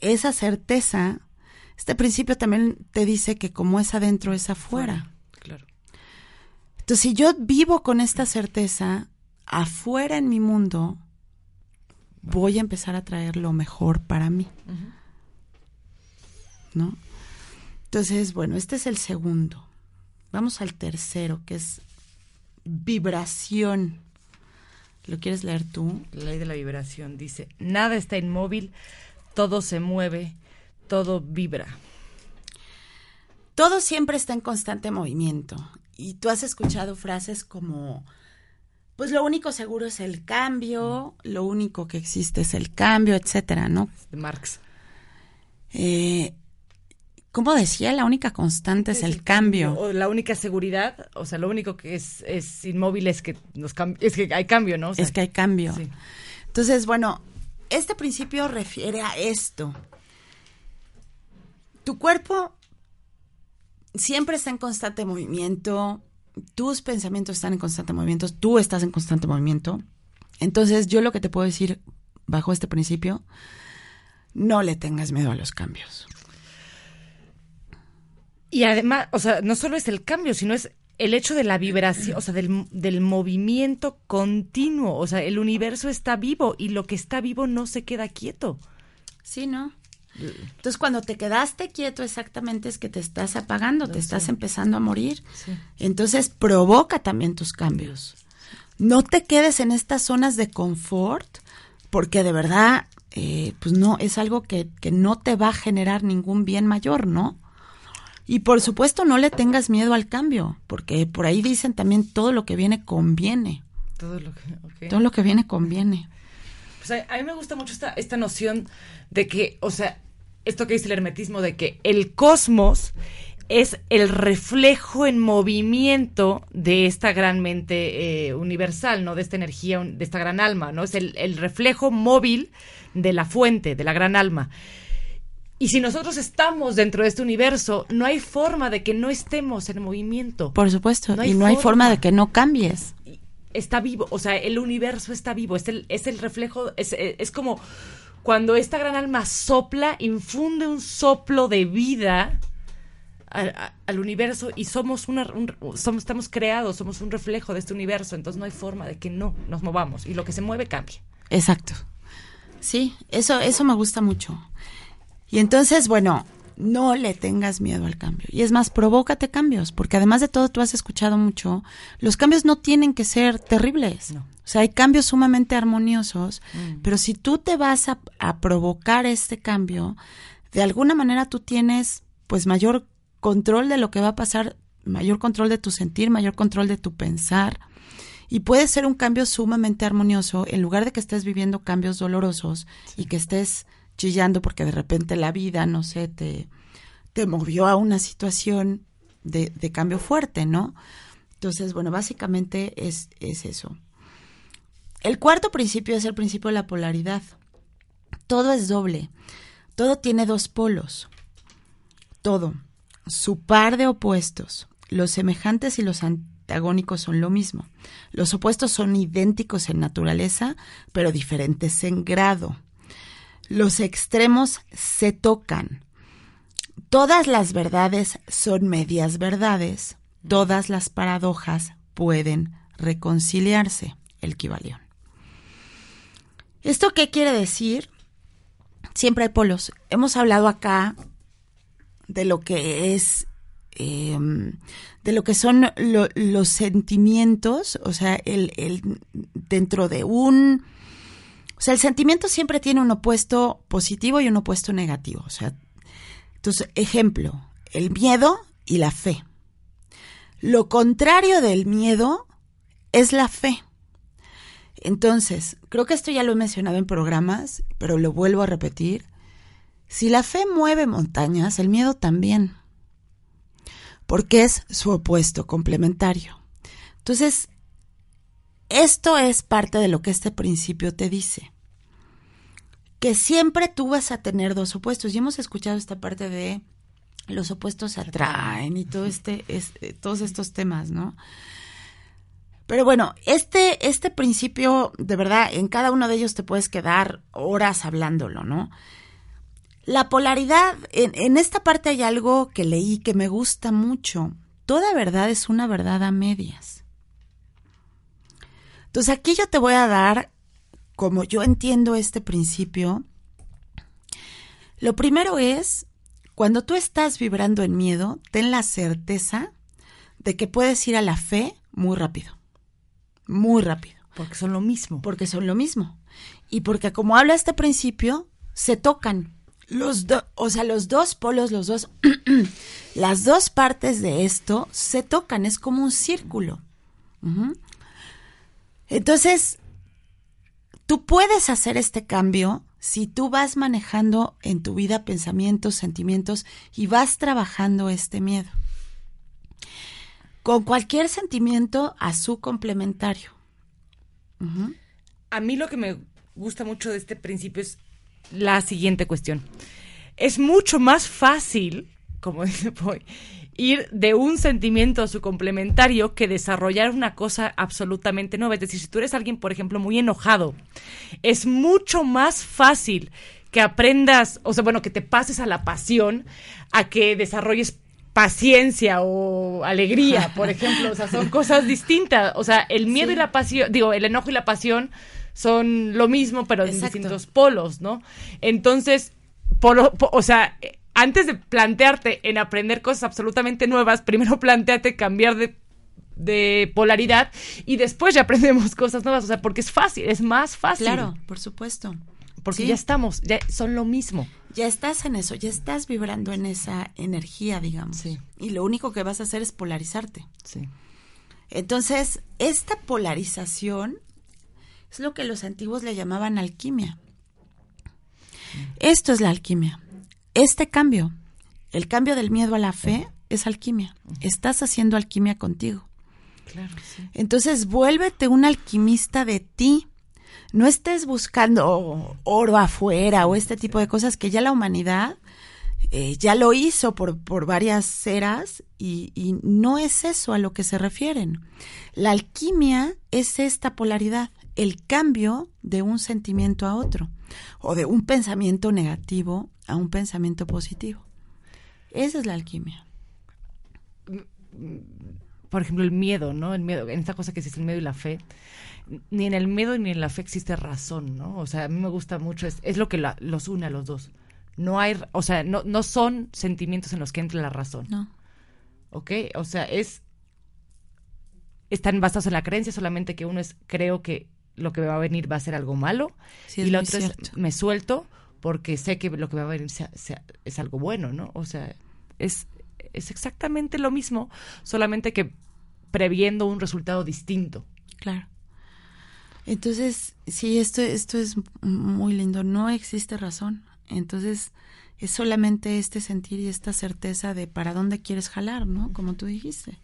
esa certeza, este principio también te dice que como es adentro es afuera.
Claro.
Entonces, si yo vivo con esta certeza, afuera en mi mundo, voy a empezar a traer lo mejor para mí. ¿No? Entonces, bueno, este es el segundo. Vamos al tercero, que es vibración. ¿Lo quieres leer tú?
La ley de la vibración dice, nada está inmóvil, todo se mueve, todo vibra.
Todo siempre está en constante movimiento. Y tú has escuchado frases como, pues lo único seguro es el cambio, lo único que existe es el cambio, etcétera, ¿no?
De Marx.
Eh, ¿Cómo decía? La única constante es el cambio.
O la única seguridad, o sea, lo único que es, es inmóvil es que, nos es que hay cambio, ¿no? O sea,
es que hay cambio.
sí.
Entonces, bueno, este principio refiere a esto. Tu cuerpo siempre está en constante movimiento, tus pensamientos están en constante movimiento, tú estás en constante movimiento. Entonces, yo lo que te puedo decir bajo este principio, no le tengas miedo a los cambios.
Y además, o sea, no solo es el cambio, sino es el hecho de la vibración, o sea, del, del movimiento continuo. O sea, el universo está vivo y lo que está vivo no se queda quieto.
Sí, ¿no? Entonces, cuando te quedaste quieto exactamente es que te estás apagando, te estás empezando a morir.
Sí.
Entonces, provoca también tus cambios. No te quedes en estas zonas de confort, porque de verdad, eh, pues no, es algo que, que no te va a generar ningún bien mayor, ¿no? Y por supuesto, no le tengas miedo al cambio, porque por ahí dicen también todo lo que viene conviene.
Todo lo que.
Todo lo que viene conviene.
Pues a, a mí me gusta mucho esta, esta noción de que, o sea, esto que dice el hermetismo, de que el cosmos es el reflejo en movimiento de esta gran mente eh, universal, ¿no? De esta energía, de esta gran alma, ¿no? Es el, el reflejo móvil de la fuente, de la gran alma. Y si nosotros estamos dentro de este universo, no hay forma de que no estemos en movimiento.
Por supuesto.
No
y no hay
forma.
de que no cambies.
está vivo, o sea, el universo está vivo, es el, es el reflejo, es, es como cuando esta gran alma sopla, infunde un soplo de vida a- al universo y somos una, un- somos, estamos creados, somos un reflejo de este universo, entonces no hay forma de que no nos movamos y lo que se mueve cambia.
Exacto. Sí, eso, eso me gusta mucho. Y entonces, bueno, no le tengas miedo al cambio. Y es más, provócate cambios, porque además de todo, tú has escuchado mucho, los cambios no tienen que ser terribles.
No.
O sea, hay cambios sumamente armoniosos, pero si tú te vas a, a provocar este cambio, de alguna manera tú tienes pues mayor control de lo que va a pasar, mayor control de tu sentir, mayor control de tu pensar. Y puede ser un cambio sumamente armonioso en lugar de que estés viviendo cambios dolorosos y que estés chillando porque de repente la vida, no sé, te, te movió a una situación de, de cambio fuerte, ¿no? Entonces, bueno, básicamente es, es eso. El cuarto principio es el principio de la polaridad. Todo es doble. Todo tiene dos polos. Todo. Su par de opuestos. Los semejantes y los antagónicos son lo mismo. Los opuestos son idénticos en naturaleza, pero diferentes en grado. Los extremos se tocan. Todas las verdades son medias verdades. Todas las paradojas pueden reconciliarse. El Kibalión. ¿Esto qué quiere decir? Siempre hay polos. Hemos hablado acá de lo que es, eh, de lo que son lo- los sentimientos, o sea, el, el dentro de un, o sea, el sentimiento siempre tiene un opuesto positivo y un opuesto negativo. O sea, entonces, ejemplo, el miedo y la fe. Lo contrario del miedo es la fe. Entonces, creo que esto ya lo he mencionado en programas, pero lo vuelvo a repetir. Si la fe mueve montañas, el miedo también, porque es su opuesto complementario. Entonces, esto es parte de lo que este principio te dice, que siempre tú vas a tener dos opuestos. Y hemos escuchado esta parte de los opuestos atraen y todo este, es- todos estos temas, ¿no? Pero bueno, este, este principio, de verdad, en cada uno de ellos te puedes quedar horas hablándolo, ¿no? La polaridad, en, en esta parte hay algo que leí que me gusta mucho. Toda verdad es una verdad a medias. Entonces aquí yo te voy a dar, como yo entiendo este principio, lo primero es, cuando tú estás vibrando en miedo, ten la certeza de que puedes ir a la fe muy rápido. Muy rápido
Porque son lo mismo.
porque son lo mismo. Y porque como habla este principio, se tocan. Los dos, o sea, los dos polos, los dos, [CLEARS THROAT] las dos partes de esto se tocan, es como un círculo. Entonces, tú puedes hacer este cambio si tú vas manejando en tu vida pensamientos, sentimientos y vas trabajando este miedo. Con cualquier sentimiento a su complementario.
A mí lo que me gusta mucho de este principio es la siguiente cuestión. Es mucho más fácil, como [LAUGHS] dice Poy, ir de un sentimiento a su complementario que desarrollar una cosa absolutamente nueva. Es decir, si tú eres alguien, por ejemplo, muy enojado, es mucho más fácil que aprendas, o sea, bueno, que te pases a la pasión, a que desarrolles paciencia o alegría, [LAUGHS] por ejemplo. O sea, son cosas distintas. O sea, el miedo y la pasión, digo, el enojo y la pasión son lo mismo, pero en distintos polos, ¿no? Entonces, o sea, antes de plantearte en aprender cosas absolutamente nuevas, primero [LAUGHS] planteate cambiar de, polaridad y después ya aprendemos [LAUGHS] cosas nuevas, o sea, porque es fácil, es más fácil.
Claro, por supuesto.
Porque ya estamos, ya son lo mismo.
Ya estás en eso, ya estás vibrando en esa energía, digamos. Sí. Y lo único que vas a hacer es polarizarte.
Sí.
Entonces, esta polarización es lo que los antiguos le llamaban alquimia. Esto es la alquimia. Este cambio, el cambio del miedo a la fe, es alquimia. Estás haciendo alquimia contigo.
Claro,
Entonces, vuélvete un alquimista de ti. No estés buscando oro afuera o este tipo de cosas que ya la humanidad eh, ya lo hizo por, por varias eras y, y, no es eso a lo que se refieren. La alquimia es esta polaridad, el cambio de un sentimiento a otro o de un pensamiento negativo a un pensamiento positivo. Esa es la alquimia.
Por ejemplo, el miedo, ¿no? El miedo, en esta cosa que existe el miedo y la fe. Ni en el miedo ni en la fe existe razón, ¿no? O sea, a mí me gusta mucho, es, es lo que los une a los dos. No hay, o sea, no, no son sentimientos en los que entra la razón.
No.
¿Ok? O sea, es están basados en la creencia, solamente que uno es creo que lo que me va a venir va a ser algo malo y la otra es me suelto porque sé que lo que va a venir es algo bueno, ¿no? O sea, es, es exactamente lo mismo, solamente que previendo un resultado distinto.
Claro. Entonces, sí, esto, esto es muy lindo. No existe razón. Entonces, es solamente este sentir y esta certeza de para dónde quieres jalar, ¿no? Como tú dijiste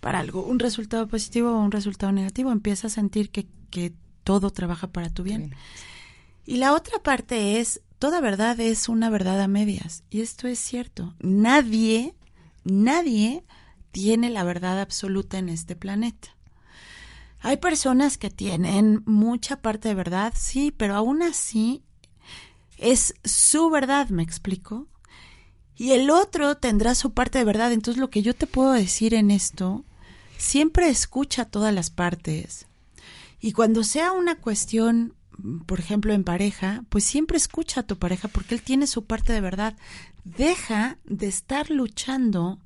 para algo, un resultado positivo o un resultado negativo. Empieza a sentir que, que todo trabaja para tu bien. Y la otra parte es, toda verdad es una verdad a medias. Y esto es cierto. Nadie, nadie tiene la verdad absoluta en este planeta. Hay personas que tienen mucha parte de verdad, sí, pero aún así es su verdad, me explico. Y el otro tendrá su parte de verdad. Entonces lo que yo te puedo decir en esto siempre escucha todas las partes. Y cuando sea una cuestión, por ejemplo, en pareja, pues siempre escucha a tu pareja porque él tiene su parte de verdad. Deja de estar luchando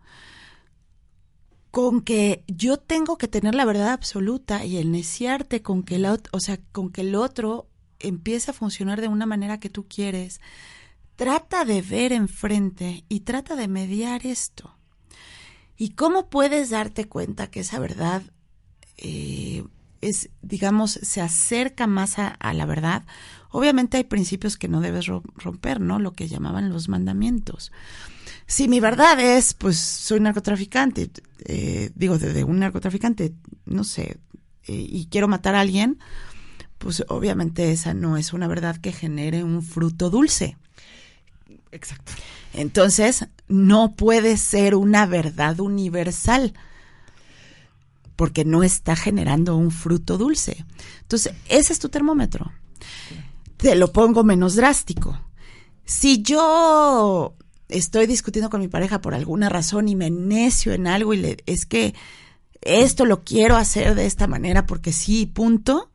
con que yo tengo que tener la verdad absoluta y el neciarte con que el, o sea, con que el otro empiece a funcionar de una manera que tú quieres. Trata de ver enfrente y trata de mediar esto. ¿Y cómo puedes darte cuenta que esa verdad eh, es, digamos, se acerca más a, la verdad? Obviamente hay principios que no debes romper, ¿no? Lo que llamaban los mandamientos. Si mi verdad es, pues soy narcotraficante, eh, digo, de, un narcotraficante, no sé, eh, y quiero matar a alguien, pues obviamente esa no es una verdad que genere un fruto dulce.
Exacto.
Entonces, no puede ser una verdad universal porque no está generando un fruto dulce. Entonces, ese es tu termómetro. Te lo pongo menos drástico. Si yo estoy discutiendo con mi pareja por alguna razón y me necio en algo y le, es que esto lo quiero hacer de esta manera porque sí, punto,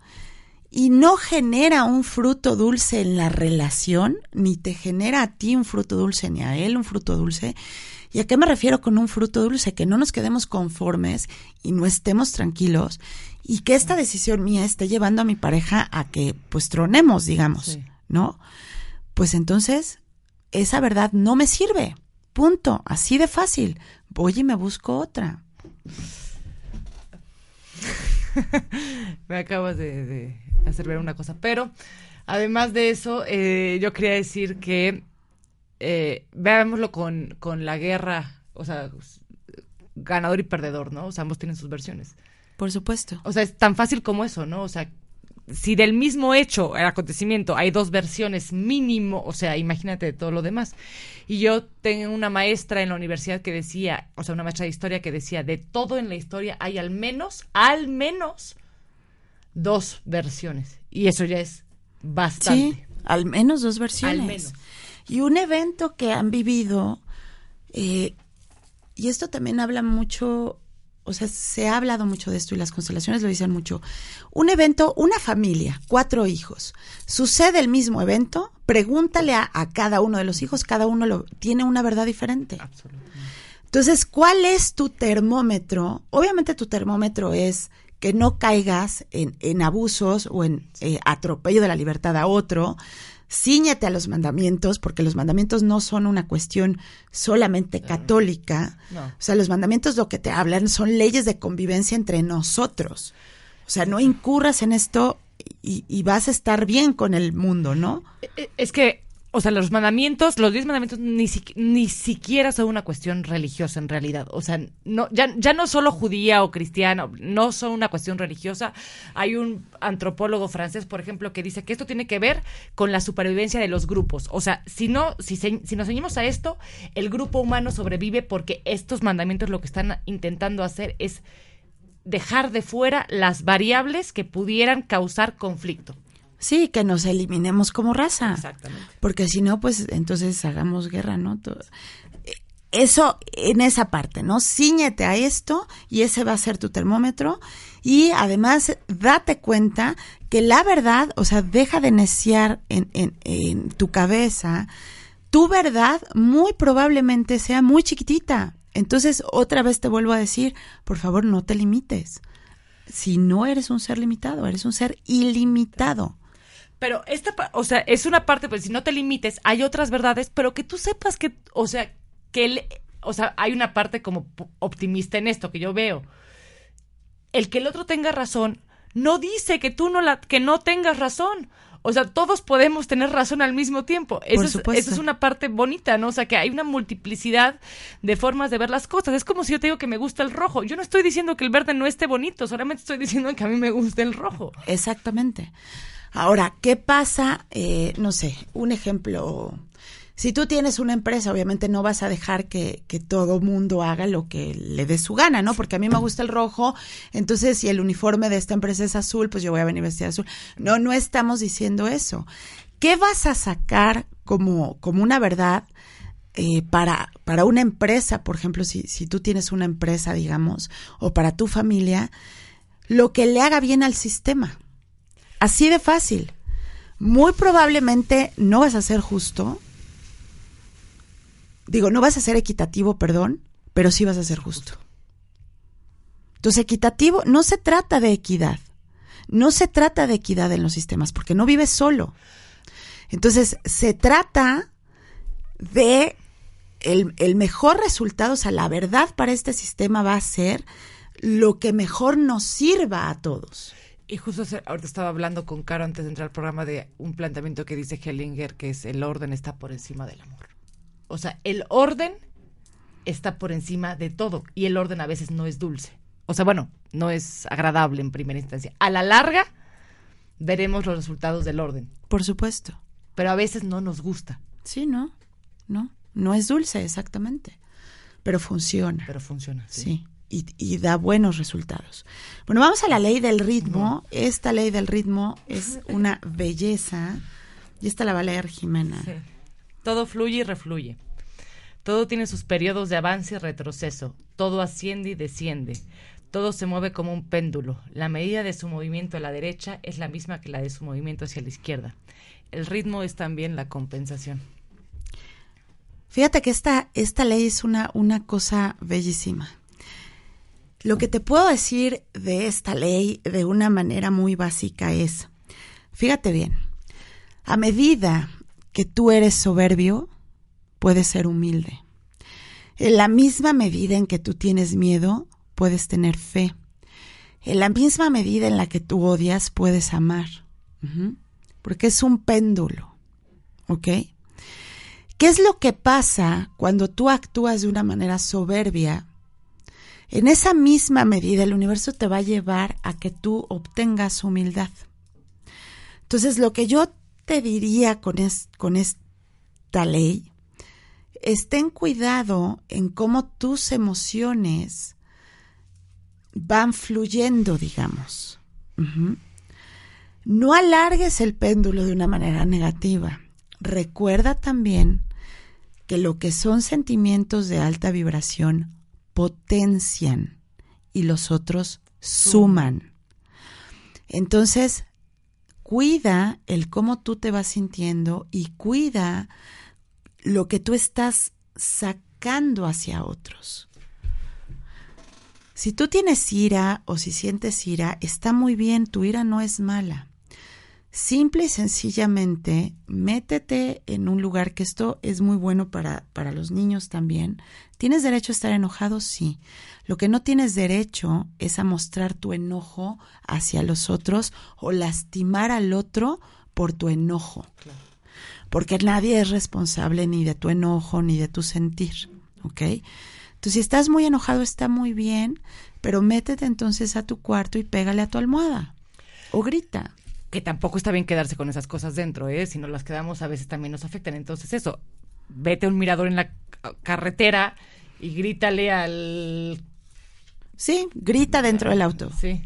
y no genera un fruto dulce en la relación, ni te genera a ti un fruto dulce, ni a él un fruto dulce. ¿Y a qué me refiero con un fruto dulce? Que no nos quedemos conformes y no estemos tranquilos y que esta decisión mía esté llevando a mi pareja a que pues tronemos, digamos, ¿no? Pues entonces esa verdad no me sirve. Punto. Así de fácil. Voy y me busco otra. [LAUGHS]
Me acabas de, hacer ver una cosa. Pero, además de eso, eh, yo quería decir que eh, veámoslo con, con la guerra, o sea, ganador y perdedor, ¿no? O sea, ambos tienen sus versiones.
Por supuesto.
O sea, es tan fácil como eso, ¿no? O sea, si del mismo hecho, el acontecimiento, hay dos versiones mínimo, o sea, imagínate todo lo demás. Y yo tengo una maestra en la universidad que decía, o sea, una maestra de historia que decía, de todo en la historia hay al menos, al menos dos versiones. Y eso ya es bastante.
Sí, al menos dos versiones.
Al menos.
Y un evento que han vivido, eh, y esto también habla mucho o sea, se ha hablado mucho de esto y las constelaciones lo dicen mucho. Un evento, una familia, cuatro hijos. Sucede el mismo evento, pregúntale a, cada uno de los hijos, cada uno lo, tiene una verdad diferente. Absolutamente. Entonces, ¿cuál es tu termómetro? Obviamente tu termómetro es que no caigas en, en abusos o en eh, atropello de la libertad a otro, Cíñete a los mandamientos, porque los mandamientos no son una cuestión solamente católica. O sea, los mandamientos lo que te hablan son leyes de convivencia entre nosotros. O sea, no incurras en esto y, y vas a estar bien con el mundo, ¿no?
E, e, es que o sea, los mandamientos, los diez mandamientos ni, ni siquiera son una cuestión religiosa en realidad. O sea, no, ya, ya no solo judía o cristiana, no son una cuestión religiosa. Hay un antropólogo francés, por ejemplo, que dice que esto tiene que ver con la supervivencia de los grupos. O sea, si no, si, si nos ceñimos a esto, el grupo humano sobrevive porque estos mandamientos lo que están intentando hacer es dejar de fuera las variables que pudieran causar conflicto.
Sí, que nos eliminemos como raza.
Exactamente.
Porque si no, pues entonces hagamos guerra, ¿no? Eso en esa parte, ¿no? Cíñete a esto y ese va a ser tu termómetro. Y además, date cuenta que la verdad, o sea, deja de neciar en, en, en tu cabeza. Tu verdad muy probablemente sea muy chiquitita. Entonces, otra vez te vuelvo a decir, por favor, no te limites. Si no eres un ser limitado, eres un ser ilimitado.
Pero esta, o sea, es una parte, pues si no te limites, hay otras verdades, pero que tú sepas que, o sea, que, el, o sea, hay una parte como optimista en esto que yo veo. El que el otro tenga razón no dice que tú no la, que no tengas razón. O sea, todos podemos tener razón al mismo tiempo. Eso es, eso es una parte bonita, ¿no? O sea, que hay una multiplicidad de formas de ver las cosas. Es como si yo te digo que me gusta el rojo. Yo no estoy diciendo que el verde no esté bonito, solamente estoy diciendo que a mí me gusta el rojo.
Exactamente. Ahora, ¿qué pasa? Eh, no sé, un ejemplo. Si tú tienes una empresa, obviamente no vas a dejar que, que todo mundo haga lo que le dé su gana, ¿no? Porque a mí me gusta el rojo, entonces si el uniforme de esta empresa es azul, pues yo voy a venir vestida azul. No, no estamos diciendo eso. ¿Qué vas a sacar como, como una verdad eh, para, para una empresa, por ejemplo, si, si tú tienes una empresa, digamos, o para tu familia, lo que le haga bien al sistema? Así de fácil. Muy probablemente no vas a ser justo. Digo, no vas a ser equitativo, perdón, pero sí vas a ser justo. Entonces, equitativo no se trata de equidad. No se trata de equidad en los sistemas, porque no vives solo. Entonces, se trata de el, el, mejor resultado, o sea, la verdad para este sistema va a ser lo que mejor nos sirva a todos.
Y justo ahorita estaba hablando con Caro antes de entrar al programa de un planteamiento que dice Hellinger, que es el orden está por encima del amor. O sea, el orden está por encima de todo y el orden a veces no es dulce. O sea, bueno, no es agradable en primera instancia. A la larga veremos los resultados del orden.
Por supuesto.
Pero a veces no nos gusta.
Sí, no, no, no es dulce exactamente, pero funciona.
Pero funciona.
sí y, da buenos resultados. Bueno, vamos a la ley del ritmo. Esta ley del ritmo es una belleza. Y esta la va a leer Jimena.
Todo fluye y refluye. Todo tiene sus periodos de avance y retroceso. Todo asciende y desciende. Todo se mueve como un péndulo. La medida de su movimiento a la derecha es la misma que la de su movimiento hacia la izquierda. El ritmo es también la compensación.
Fíjate que esta, esta ley es una, una cosa bellísima. Lo que te puedo decir de esta ley de una manera muy básica es, fíjate bien, a medida que tú eres soberbio, puedes ser humilde. En la misma medida en que tú tienes miedo, puedes tener fe. En la misma medida en la que tú odias, puedes amar. Porque es un péndulo. ¿Ok? ¿Qué es lo que pasa cuando tú actúas de una manera soberbia? En esa misma medida el universo te va a llevar a que tú obtengas humildad. Entonces, lo que yo te diría con, con esta ley es ten cuidado en cómo tus emociones van fluyendo, digamos. No alargues el péndulo de una manera negativa. Recuerda también que lo que son sentimientos de alta vibración potencian y los otros suman. Entonces, cuida el cómo tú te vas sintiendo y cuida lo que tú estás sacando hacia otros. Si tú tienes ira o si sientes ira, está muy bien, tu ira no es mala. Simple y sencillamente, métete en un lugar que esto es muy bueno para, para los niños también. ¿Tienes derecho a estar enojado? Sí. Lo que no tienes derecho es a mostrar tu enojo hacia los otros o lastimar al otro por tu enojo. Porque nadie es responsable ni de tu enojo ni de tu sentir. ¿Ok? Entonces, si estás muy enojado, está muy bien, pero métete entonces a tu cuarto y pégale a tu almohada. O grita
que tampoco está bien quedarse con esas cosas dentro, ¿eh? Si no las quedamos a veces también nos afectan. Entonces eso, vete a un mirador en la carretera y grítale al...
Sí, grita dentro del auto.
Sí.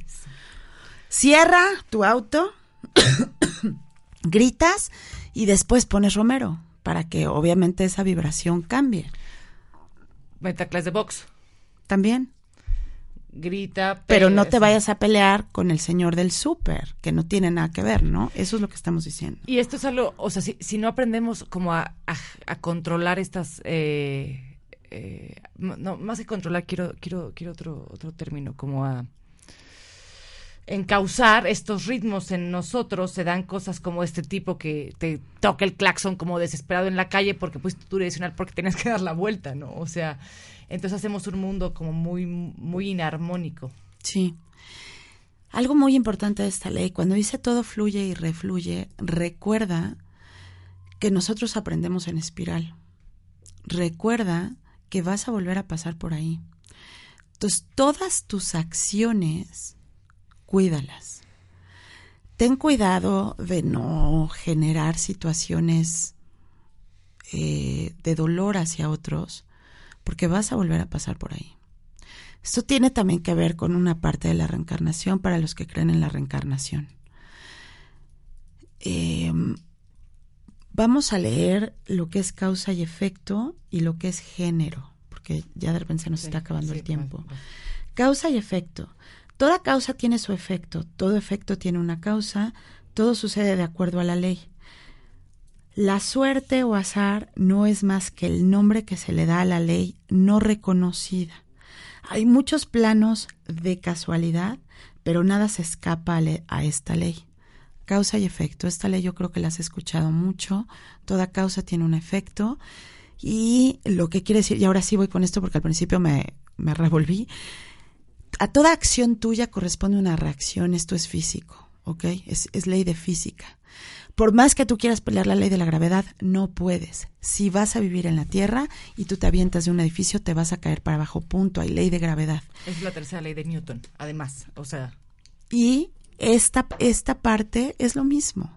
Cierra tu auto, [COUGHS] gritas y después pones Romero para que obviamente esa vibración cambie.
Vete a clase de box.
También
grita.
Pero no te vayas a pelear con el señor del súper, que no tiene nada que ver, ¿no? Eso es lo que estamos diciendo.
Y esto es algo, o sea, si, no aprendemos como a, a, controlar estas... Eh, eh, no, más que controlar, quiero, quiero, quiero otro, otro término, como a encauzar estos ritmos en nosotros, se dan cosas como este tipo que te toca el claxon como desesperado en la calle porque pues tú direccional porque tenías que dar la vuelta, ¿no? O sea, entonces hacemos un mundo como muy, muy inarmónico.
Sí. Algo muy importante de esta ley, cuando dice todo fluye y refluye, recuerda que nosotros aprendemos en espiral. Recuerda que vas a volver a pasar por ahí. Entonces, todas tus acciones, cuídalas. Ten cuidado de no generar situaciones eh, de dolor hacia otros, porque vas a volver a pasar por ahí. Esto tiene también que ver con una parte de la reencarnación para los que creen en la reencarnación. Em, vamos a leer lo que es causa y efecto y lo que es género, porque ya de repente se nos está acabando el tiempo. Causa y efecto. Toda causa tiene su efecto, todo efecto tiene una causa, todo sucede de acuerdo a la ley. La suerte o azar no es más que el nombre que se le da a la ley no reconocida. Hay muchos planos de casualidad, pero nada se escapa a, esta ley. Causa y efecto. Esta ley yo creo que la has escuchado mucho. Toda causa tiene un efecto. Y lo que quiere decir, y ahora sí voy con esto porque al principio me, me revolví, a toda acción tuya corresponde una reacción, esto es físico, ¿ok? Es, es ley de física. Por más que tú quieras pelear la ley de la gravedad, no puedes. Si vas a vivir en la Tierra y tú te avientas de un edificio, te vas a caer para abajo, punto. Hay ley de gravedad.
Es la tercera ley de Newton, además. O sea.
Y esta, esta parte es lo mismo.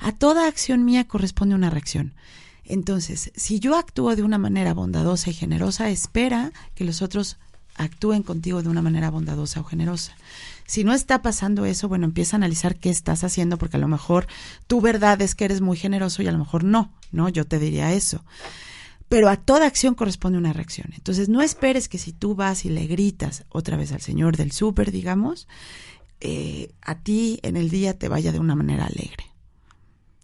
A toda acción mía corresponde una reacción. Entonces, si yo actúo de una manera bondadosa y generosa, espera que los otros actúen contigo de una manera bondadosa o generosa. Si no está pasando eso, bueno, empieza a analizar qué estás haciendo, porque a lo mejor tu verdad es que eres muy generoso y a lo mejor no, ¿no? Yo te diría eso. Pero a toda acción corresponde una reacción. Entonces, no esperes que si tú vas y le gritas otra vez al señor del súper, digamos, eh, a ti en el día te vaya de una manera alegre.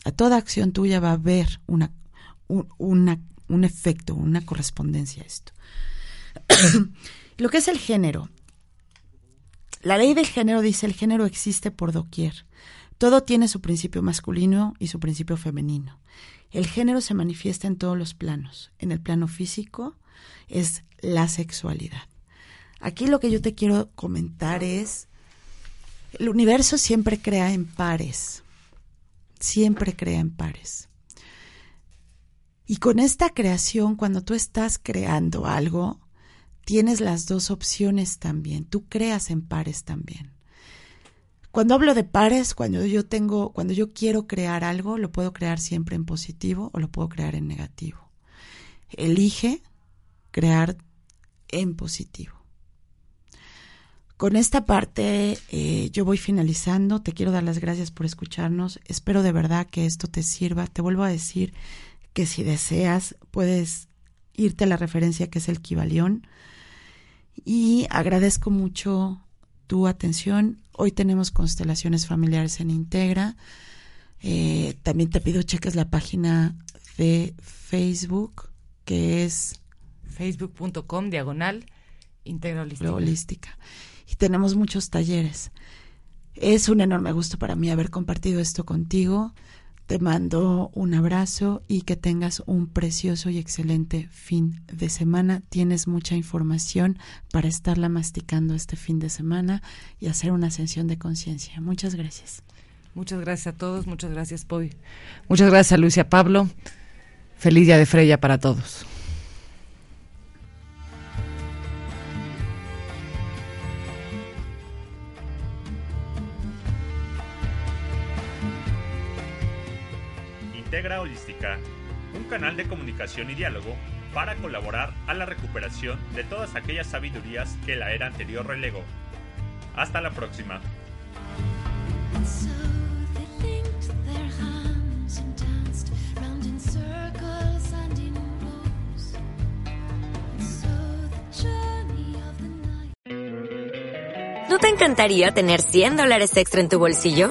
A toda acción tuya va a haber una, una, un efecto, una correspondencia a esto. [CLEARS THROAT] Lo que es el género. La ley del género dice el género existe por doquier. Todo tiene su principio masculino y su principio femenino. El género se manifiesta en todos los planos. En el plano físico es la sexualidad. Aquí lo que yo te quiero comentar es El universo siempre crea en pares, siempre crea en pares. Y con esta creación, cuando tú estás creando algo, tienes las dos opciones también. Tú creas en pares también. Cuando hablo de pares, cuando yo tengo, cuando yo quiero crear algo, lo puedo crear siempre en positivo o lo puedo crear en negativo. Elige crear en positivo. Con esta parte eh, yo voy finalizando. Te quiero dar las gracias por escucharnos. Espero de verdad que esto te sirva. Te vuelvo a decir que si deseas puedes irte a la referencia que es el Kibalión. Y agradezco mucho tu atención. Hoy tenemos constelaciones familiares en Integra. Eh, también te pido cheques la página de Facebook que es
facebook.com diagonal Integra
holística. Y tenemos muchos talleres. Es un enorme gusto para mí haber compartido esto contigo. Te mando un abrazo y que tengas un precioso y excelente fin de semana. Tienes mucha información para estarla masticando este fin de semana y hacer una ascensión de conciencia. Muchas gracias.
Muchas gracias a todos, muchas gracias Poy. Muchas gracias a Pablo. Feliz día de Freya para todos.
Integra Holística, un canal de comunicación y diálogo para colaborar a la recuperación de todas aquellas sabidurías que la era anterior relegó. Hasta la próxima.
¿No te encantaría tener 100 dólares extra en tu bolsillo?